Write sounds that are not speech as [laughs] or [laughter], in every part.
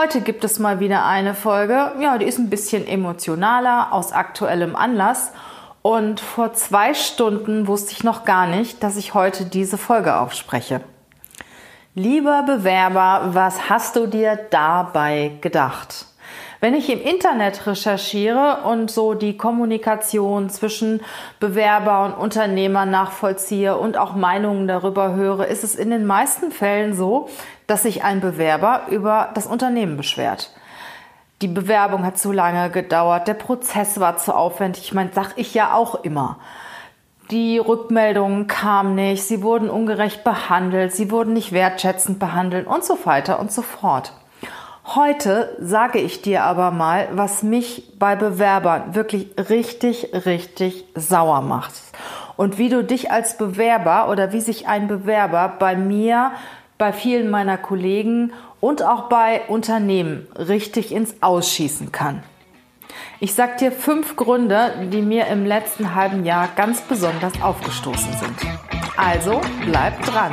Heute gibt es mal wieder eine Folge, ja, die ist ein bisschen emotionaler aus aktuellem Anlass. Und vor zwei Stunden wusste ich noch gar nicht, dass ich heute diese Folge aufspreche. Lieber Bewerber, was hast du dir dabei gedacht? Wenn ich im Internet recherchiere und so die Kommunikation zwischen Bewerber und Unternehmer nachvollziehe und auch Meinungen darüber höre, ist es in den meisten Fällen so, dass sich ein Bewerber über das Unternehmen beschwert. Die Bewerbung hat zu lange gedauert, der Prozess war zu aufwendig. Ich meine, sag ich ja auch immer. Die Rückmeldungen kamen nicht, sie wurden ungerecht behandelt, sie wurden nicht wertschätzend behandelt und so weiter und so fort. Heute sage ich dir aber mal, was mich bei Bewerbern wirklich richtig, richtig sauer macht. Und wie du dich als Bewerber oder wie sich ein Bewerber bei mir, bei vielen meiner Kollegen und auch bei Unternehmen richtig ins Ausschießen kann. Ich sag dir fünf Gründe, die mir im letzten halben Jahr ganz besonders aufgestoßen sind. Also bleib dran.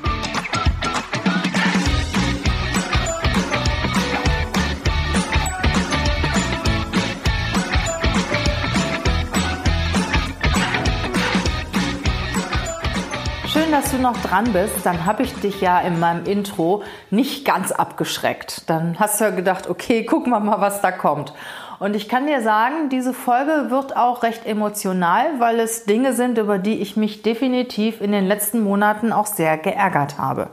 Dass du noch dran bist. Dann habe ich dich ja in meinem Intro nicht ganz abgeschreckt. Dann hast du ja gedacht, okay, gucken wir mal, was da kommt. Und ich kann dir sagen, diese Folge wird auch recht emotional, weil es Dinge sind, über die ich mich definitiv in den letzten Monaten auch sehr geärgert habe.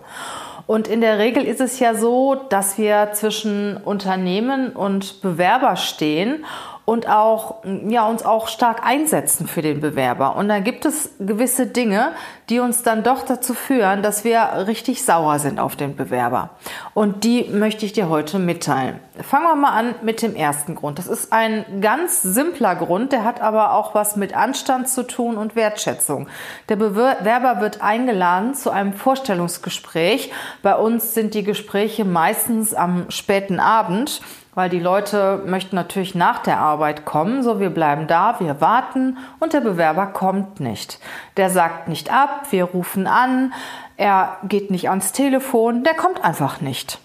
Und in der Regel ist es ja so, dass wir zwischen Unternehmen und Bewerber stehen und auch, ja, uns auch stark einsetzen für den Bewerber. Und dann gibt es gewisse Dinge, die uns dann doch dazu führen, dass wir richtig sauer sind auf den Bewerber. Und die möchte ich dir heute mitteilen. Fangen wir mal an mit dem ersten Grund. Das ist ein ganz simpler Grund, der hat aber auch was mit Anstand zu tun und Wertschätzung. Der Bewerber wird eingeladen zu einem Vorstellungsgespräch. Bei uns sind die Gespräche meistens am späten Abend weil die Leute möchten natürlich nach der Arbeit kommen. So, wir bleiben da, wir warten und der Bewerber kommt nicht. Der sagt nicht ab, wir rufen an, er geht nicht ans Telefon, der kommt einfach nicht.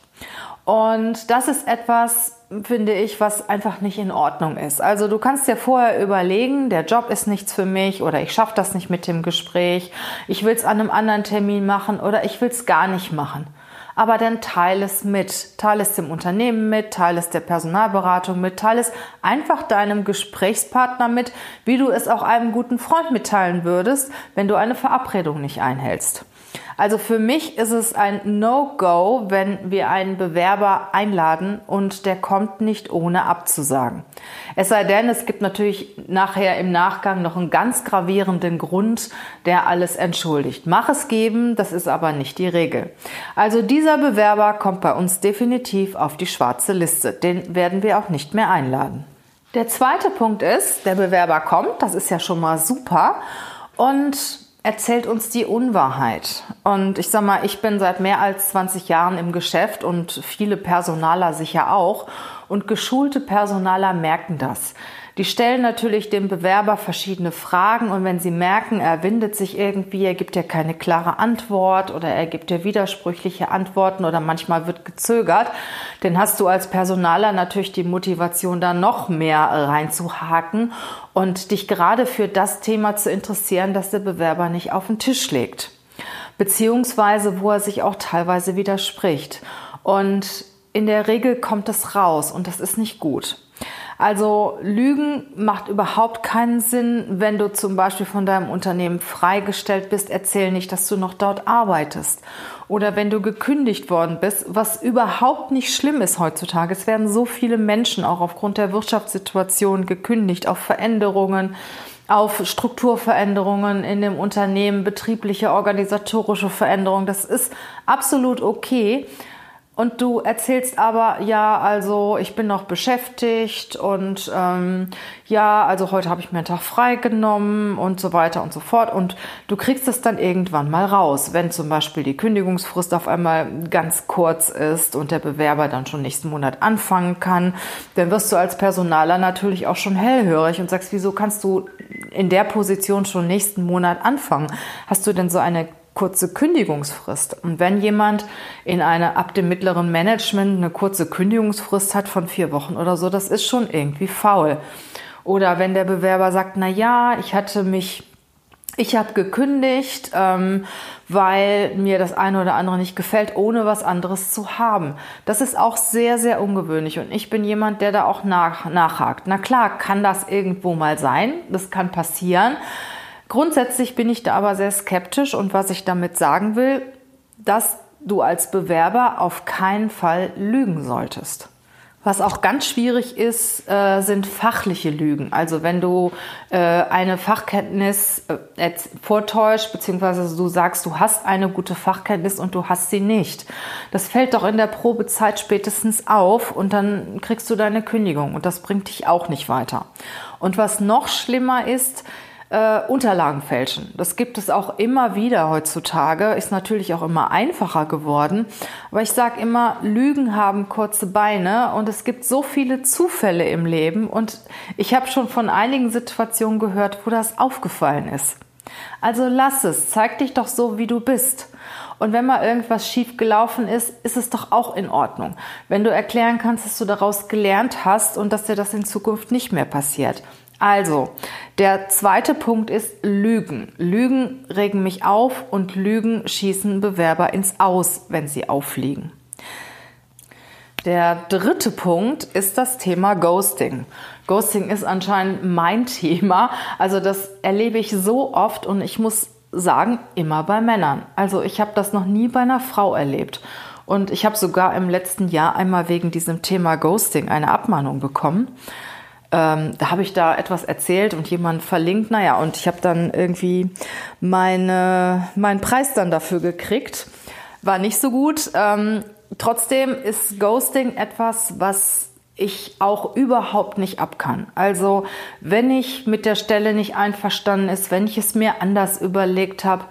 Und das ist etwas, finde ich, was einfach nicht in Ordnung ist. Also du kannst dir vorher überlegen, der Job ist nichts für mich oder ich schaffe das nicht mit dem Gespräch, ich will es an einem anderen Termin machen oder ich will es gar nicht machen aber dann teile es mit. Teile es dem Unternehmen mit, teile es der Personalberatung mit, teile es einfach deinem Gesprächspartner mit, wie du es auch einem guten Freund mitteilen würdest, wenn du eine Verabredung nicht einhältst. Also für mich ist es ein No-Go, wenn wir einen Bewerber einladen und der kommt nicht ohne abzusagen. Es sei denn, es gibt natürlich nachher im Nachgang noch einen ganz gravierenden Grund, der alles entschuldigt. Mach es geben, das ist aber nicht die Regel. Also dieser Bewerber kommt bei uns definitiv auf die schwarze Liste. Den werden wir auch nicht mehr einladen. Der zweite Punkt ist, der Bewerber kommt, das ist ja schon mal super. Und erzählt uns die Unwahrheit. Und ich sag mal, ich bin seit mehr als 20 Jahren im Geschäft und viele Personaler sicher auch. Und geschulte Personaler merken das. Die stellen natürlich dem Bewerber verschiedene Fragen und wenn sie merken, er windet sich irgendwie, er gibt ja keine klare Antwort oder er gibt ja widersprüchliche Antworten oder manchmal wird gezögert, dann hast du als Personaler natürlich die Motivation, da noch mehr reinzuhaken und dich gerade für das Thema zu interessieren, das der Bewerber nicht auf den Tisch legt. Beziehungsweise, wo er sich auch teilweise widerspricht. Und in der Regel kommt das raus und das ist nicht gut. Also Lügen macht überhaupt keinen Sinn, wenn du zum Beispiel von deinem Unternehmen freigestellt bist. Erzähl nicht, dass du noch dort arbeitest. Oder wenn du gekündigt worden bist, was überhaupt nicht schlimm ist heutzutage. Es werden so viele Menschen auch aufgrund der Wirtschaftssituation gekündigt, auf Veränderungen auf Strukturveränderungen in dem Unternehmen, betriebliche, organisatorische Veränderungen. Das ist absolut okay. Und du erzählst aber, ja, also ich bin noch beschäftigt und ähm, ja, also heute habe ich mir einen Tag frei genommen und so weiter und so fort. Und du kriegst es dann irgendwann mal raus, wenn zum Beispiel die Kündigungsfrist auf einmal ganz kurz ist und der Bewerber dann schon nächsten Monat anfangen kann, dann wirst du als Personaler natürlich auch schon hellhörig und sagst, wieso kannst du in der Position schon nächsten Monat anfangen? Hast du denn so eine kurze Kündigungsfrist. Und wenn jemand in einer ab dem mittleren Management eine kurze Kündigungsfrist hat von vier Wochen oder so, das ist schon irgendwie faul. Oder wenn der Bewerber sagt, na ja, ich hatte mich ich habe gekündigt, ähm, weil mir das eine oder andere nicht gefällt, ohne was anderes zu haben. Das ist auch sehr, sehr ungewöhnlich und ich bin jemand, der da auch nach, nachhakt. Na klar, kann das irgendwo mal sein, das kann passieren, Grundsätzlich bin ich da aber sehr skeptisch und was ich damit sagen will, dass du als Bewerber auf keinen Fall lügen solltest. Was auch ganz schwierig ist, äh, sind fachliche Lügen. Also wenn du äh, eine Fachkenntnis äh, vortäuscht, beziehungsweise du sagst, du hast eine gute Fachkenntnis und du hast sie nicht. Das fällt doch in der Probezeit spätestens auf und dann kriegst du deine Kündigung und das bringt dich auch nicht weiter. Und was noch schlimmer ist, äh, Unterlagen fälschen. Das gibt es auch immer wieder heutzutage, ist natürlich auch immer einfacher geworden. Aber ich sage immer, Lügen haben kurze Beine und es gibt so viele Zufälle im Leben und ich habe schon von einigen Situationen gehört, wo das aufgefallen ist. Also lass es, zeig dich doch so, wie du bist. Und wenn mal irgendwas schief gelaufen ist, ist es doch auch in Ordnung. Wenn du erklären kannst, dass du daraus gelernt hast und dass dir das in Zukunft nicht mehr passiert. Also, der zweite Punkt ist Lügen. Lügen regen mich auf und Lügen schießen Bewerber ins Aus, wenn sie auffliegen. Der dritte Punkt ist das Thema Ghosting. Ghosting ist anscheinend mein [laughs] Thema. Also das erlebe ich so oft und ich muss sagen, immer bei Männern. Also ich habe das noch nie bei einer Frau erlebt. Und ich habe sogar im letzten Jahr einmal wegen diesem Thema Ghosting eine Abmahnung bekommen ähm, da habe ich da etwas erzählt und jemand verlinkt, naja, und ich habe dann irgendwie meine, meinen Preis dann dafür gekriegt. War nicht so gut. Ähm, trotzdem ist Ghosting etwas, was ich auch überhaupt nicht ab kann. Also wenn ich mit der Stelle nicht einverstanden ist, wenn ich es mir anders überlegt habe,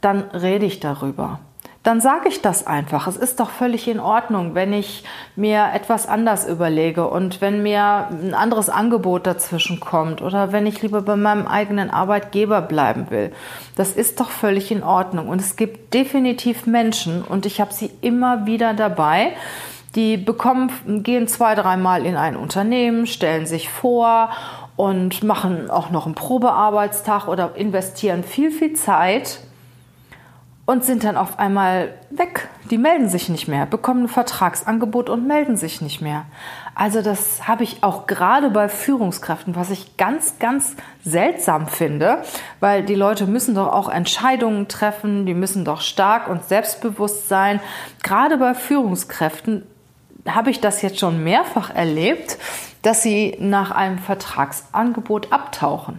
dann rede ich darüber dann sage ich das einfach. Es ist doch völlig in Ordnung, wenn ich mir etwas anders überlege und wenn mir ein anderes Angebot dazwischen kommt oder wenn ich lieber bei meinem eigenen Arbeitgeber bleiben will. Das ist doch völlig in Ordnung. Und es gibt definitiv Menschen und ich habe sie immer wieder dabei, die bekommen, gehen zwei, dreimal in ein Unternehmen, stellen sich vor und machen auch noch einen Probearbeitstag oder investieren viel, viel Zeit und sind dann auf einmal weg. Die melden sich nicht mehr, bekommen ein Vertragsangebot und melden sich nicht mehr. Also das habe ich auch gerade bei Führungskräften, was ich ganz, ganz seltsam finde, weil die Leute müssen doch auch Entscheidungen treffen, die müssen doch stark und selbstbewusst sein. Gerade bei Führungskräften habe ich das jetzt schon mehrfach erlebt, dass sie nach einem Vertragsangebot abtauchen.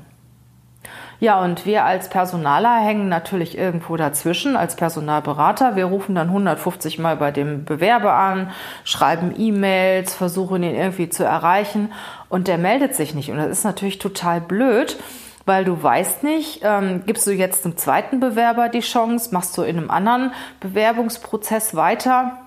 Ja, und wir als Personaler hängen natürlich irgendwo dazwischen, als Personalberater. Wir rufen dann 150 Mal bei dem Bewerber an, schreiben E-Mails, versuchen ihn irgendwie zu erreichen und der meldet sich nicht. Und das ist natürlich total blöd, weil du weißt nicht, ähm, gibst du jetzt dem zweiten Bewerber die Chance, machst du in einem anderen Bewerbungsprozess weiter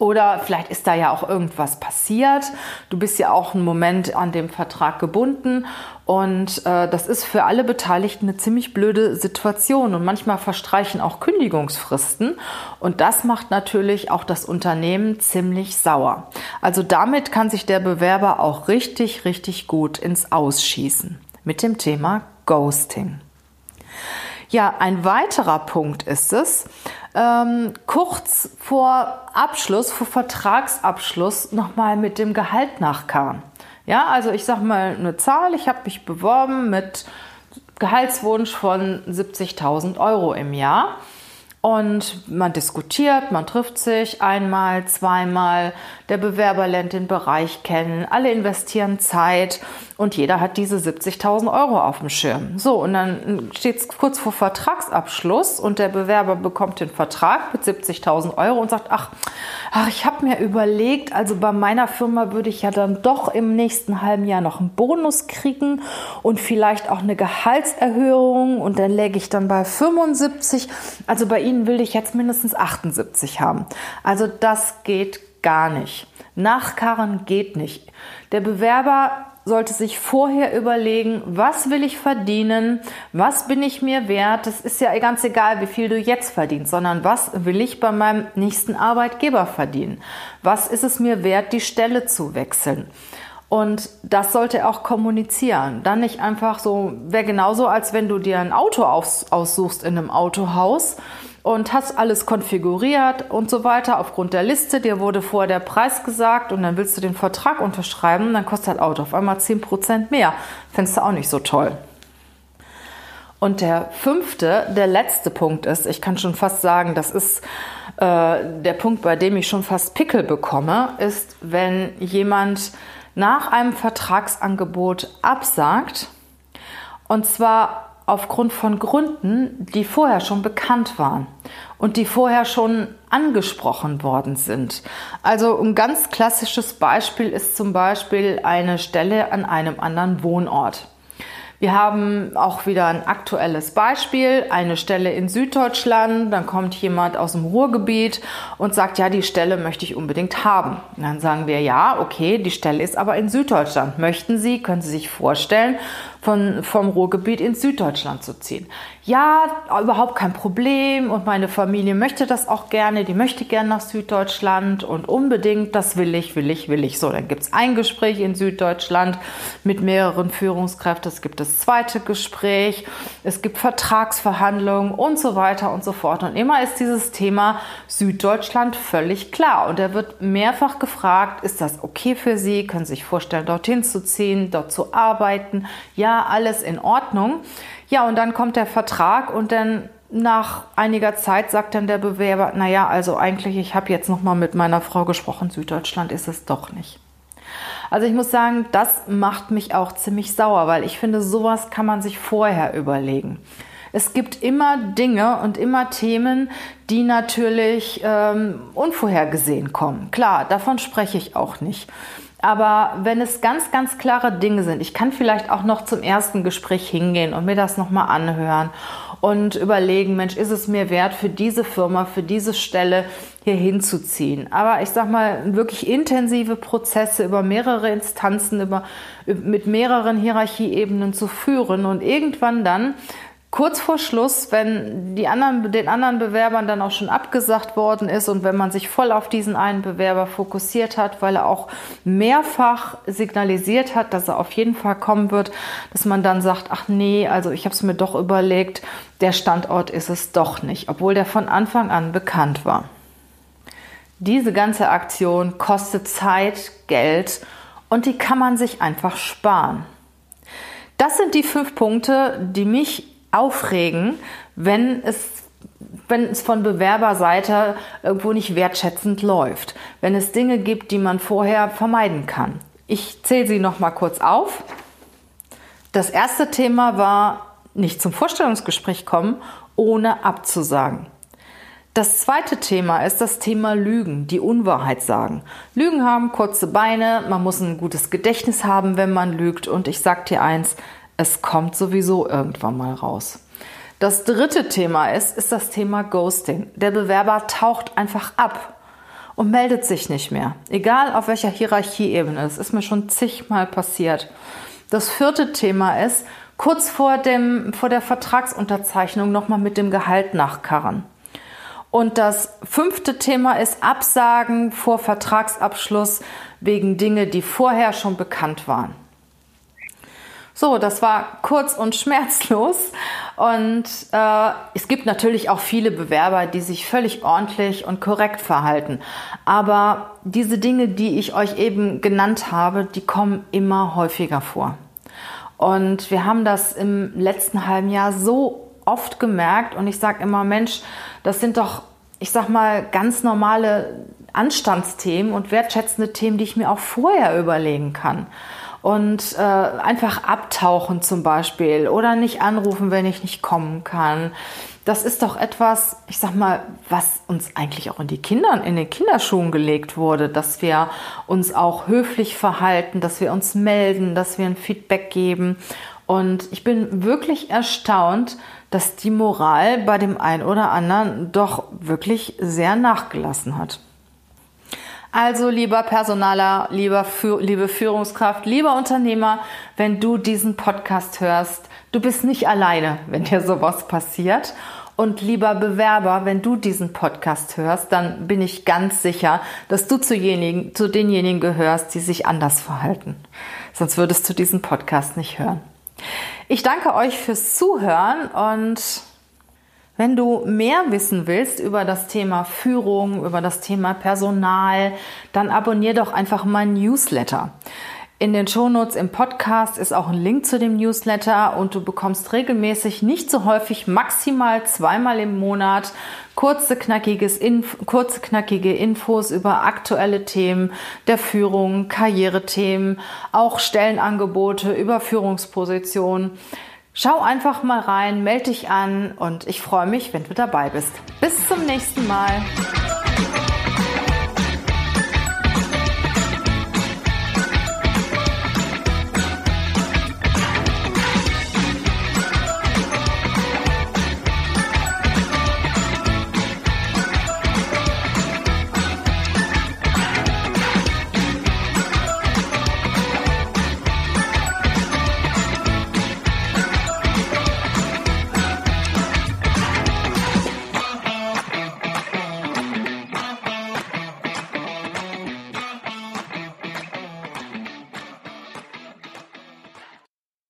oder vielleicht ist da ja auch irgendwas passiert. Du bist ja auch einen Moment an dem Vertrag gebunden. Und äh, das ist für alle Beteiligten eine ziemlich blöde Situation. Und manchmal verstreichen auch Kündigungsfristen. Und das macht natürlich auch das Unternehmen ziemlich sauer. Also damit kann sich der Bewerber auch richtig, richtig gut ins Ausschießen. Mit dem Thema Ghosting. Ja, ein weiterer Punkt ist es, ähm, kurz vor Abschluss, vor Vertragsabschluss nochmal mit dem Gehalt nachkarren. Ja, also ich sage mal eine Zahl, ich habe mich beworben mit Gehaltswunsch von 70.000 Euro im Jahr. Und man diskutiert, man trifft sich einmal, zweimal. Der Bewerber lernt den Bereich kennen. Alle investieren Zeit und jeder hat diese 70.000 Euro auf dem Schirm. So, und dann steht es kurz vor Vertragsabschluss und der Bewerber bekommt den Vertrag mit 70.000 Euro und sagt, ach, ach ich habe mir überlegt, also bei meiner Firma würde ich ja dann doch im nächsten halben Jahr noch einen Bonus kriegen und vielleicht auch eine Gehaltserhöhung und dann läge ich dann bei 75. Also bei Ihnen will ich jetzt mindestens 78 haben. Also das geht gar nicht. Nachkarren geht nicht. Der Bewerber sollte sich vorher überlegen, was will ich verdienen, was bin ich mir wert. Es ist ja ganz egal, wie viel du jetzt verdienst, sondern was will ich bei meinem nächsten Arbeitgeber verdienen. Was ist es mir wert, die Stelle zu wechseln. Und das sollte er auch kommunizieren. Dann nicht einfach so, wäre genauso, als wenn du dir ein Auto aus, aussuchst in einem Autohaus und hast alles konfiguriert und so weiter aufgrund der Liste. Dir wurde vorher der Preis gesagt und dann willst du den Vertrag unterschreiben, dann kostet das Auto auf einmal 10% mehr. Findest du auch nicht so toll. Und der fünfte, der letzte Punkt ist, ich kann schon fast sagen, das ist äh, der Punkt, bei dem ich schon fast Pickel bekomme, ist, wenn jemand nach einem Vertragsangebot absagt und zwar aufgrund von Gründen, die vorher schon bekannt waren und die vorher schon angesprochen worden sind. Also ein ganz klassisches Beispiel ist zum Beispiel eine Stelle an einem anderen Wohnort. Wir haben auch wieder ein aktuelles Beispiel, eine Stelle in Süddeutschland, dann kommt jemand aus dem Ruhrgebiet und sagt, ja, die Stelle möchte ich unbedingt haben. Und dann sagen wir, ja, okay, die Stelle ist aber in Süddeutschland. Möchten Sie, können Sie sich vorstellen, von, vom Ruhrgebiet ins Süddeutschland zu ziehen. Ja, überhaupt kein Problem und meine Familie möchte das auch gerne, die möchte gerne nach Süddeutschland und unbedingt, das will ich, will ich, will ich. So, dann gibt es ein Gespräch in Süddeutschland mit mehreren Führungskräften, es gibt das zweite Gespräch, es gibt Vertragsverhandlungen und so weiter und so fort. Und immer ist dieses Thema Süddeutschland völlig klar und er wird mehrfach gefragt, ist das okay für Sie, können Sie sich vorstellen, dorthin zu ziehen, dort zu arbeiten? Ja, alles in Ordnung. Ja, und dann kommt der Vertrag und dann nach einiger Zeit sagt dann der Bewerber, naja, also eigentlich, ich habe jetzt noch mal mit meiner Frau gesprochen, Süddeutschland ist es doch nicht. Also ich muss sagen, das macht mich auch ziemlich sauer, weil ich finde, sowas kann man sich vorher überlegen. Es gibt immer Dinge und immer Themen, die natürlich ähm, unvorhergesehen kommen. Klar, davon spreche ich auch nicht. Aber wenn es ganz, ganz klare Dinge sind, ich kann vielleicht auch noch zum ersten Gespräch hingehen und mir das nochmal anhören und überlegen, Mensch, ist es mir wert, für diese Firma, für diese Stelle hier hinzuziehen. Aber ich sag mal, wirklich intensive Prozesse über mehrere Instanzen, über, mit mehreren Hierarchieebenen zu führen und irgendwann dann kurz vor Schluss, wenn die anderen, den anderen Bewerbern dann auch schon abgesagt worden ist und wenn man sich voll auf diesen einen Bewerber fokussiert hat, weil er auch mehrfach signalisiert hat, dass er auf jeden Fall kommen wird, dass man dann sagt, ach nee, also ich habe es mir doch überlegt, der Standort ist es doch nicht, obwohl der von Anfang an bekannt war. Diese ganze Aktion kostet Zeit, Geld und die kann man sich einfach sparen. Das sind die fünf Punkte, die mich aufregen, wenn es wenn es von Bewerberseite irgendwo nicht wertschätzend läuft, wenn es Dinge gibt, die man vorher vermeiden kann. Ich zähle sie noch mal kurz auf. Das erste Thema war nicht zum Vorstellungsgespräch kommen, ohne abzusagen. Das zweite Thema ist das Thema Lügen, die Unwahrheit sagen. Lügen haben kurze Beine, man muss ein gutes Gedächtnis haben, wenn man lügt. Und ich sage dir eins, es kommt sowieso irgendwann mal raus. Das dritte Thema ist, ist das Thema Ghosting. Der Bewerber taucht einfach ab und meldet sich nicht mehr. Egal auf welcher Hierarchieebene. Das ist mir schon zigmal passiert. Das vierte Thema ist, kurz vor, dem, vor der Vertragsunterzeichnung nochmal mit dem Gehalt nachkarren. Und das fünfte Thema ist Absagen vor Vertragsabschluss wegen Dinge, die vorher schon bekannt waren. So, das war kurz und schmerzlos. Und äh, es gibt natürlich auch viele Bewerber, die sich völlig ordentlich und korrekt verhalten. Aber diese Dinge, die ich euch eben genannt habe, die kommen immer häufiger vor. Und wir haben das im letzten halben Jahr so oft gemerkt und ich sage immer, Mensch, das sind doch, ich sag mal, ganz normale Anstandsthemen und wertschätzende Themen, die ich mir auch vorher überlegen kann. Und äh, einfach abtauchen zum Beispiel oder nicht anrufen, wenn ich nicht kommen kann. Das ist doch etwas, ich sag mal, was uns eigentlich auch in die Kinder, in den Kinderschuhen gelegt wurde, dass wir uns auch höflich verhalten, dass wir uns melden, dass wir ein Feedback geben. Und ich bin wirklich erstaunt, dass die Moral bei dem einen oder anderen doch wirklich sehr nachgelassen hat. Also lieber Personaler, lieber, liebe Führungskraft, lieber Unternehmer, wenn du diesen Podcast hörst, du bist nicht alleine, wenn dir sowas passiert. Und lieber Bewerber, wenn du diesen Podcast hörst, dann bin ich ganz sicher, dass du zu, jenigen, zu denjenigen gehörst, die sich anders verhalten. Sonst würdest du diesen Podcast nicht hören. Ich danke euch fürs Zuhören und wenn du mehr wissen willst über das Thema Führung, über das Thema Personal, dann abonnier doch einfach mein Newsletter. In den Shownotes im Podcast ist auch ein Link zu dem Newsletter und du bekommst regelmäßig, nicht so häufig, maximal zweimal im Monat kurze, knackiges Inf kurze knackige Infos über aktuelle Themen der Führung, Karrierethemen, auch Stellenangebote über Führungspositionen. Schau einfach mal rein, melde dich an und ich freue mich, wenn du dabei bist. Bis zum nächsten Mal.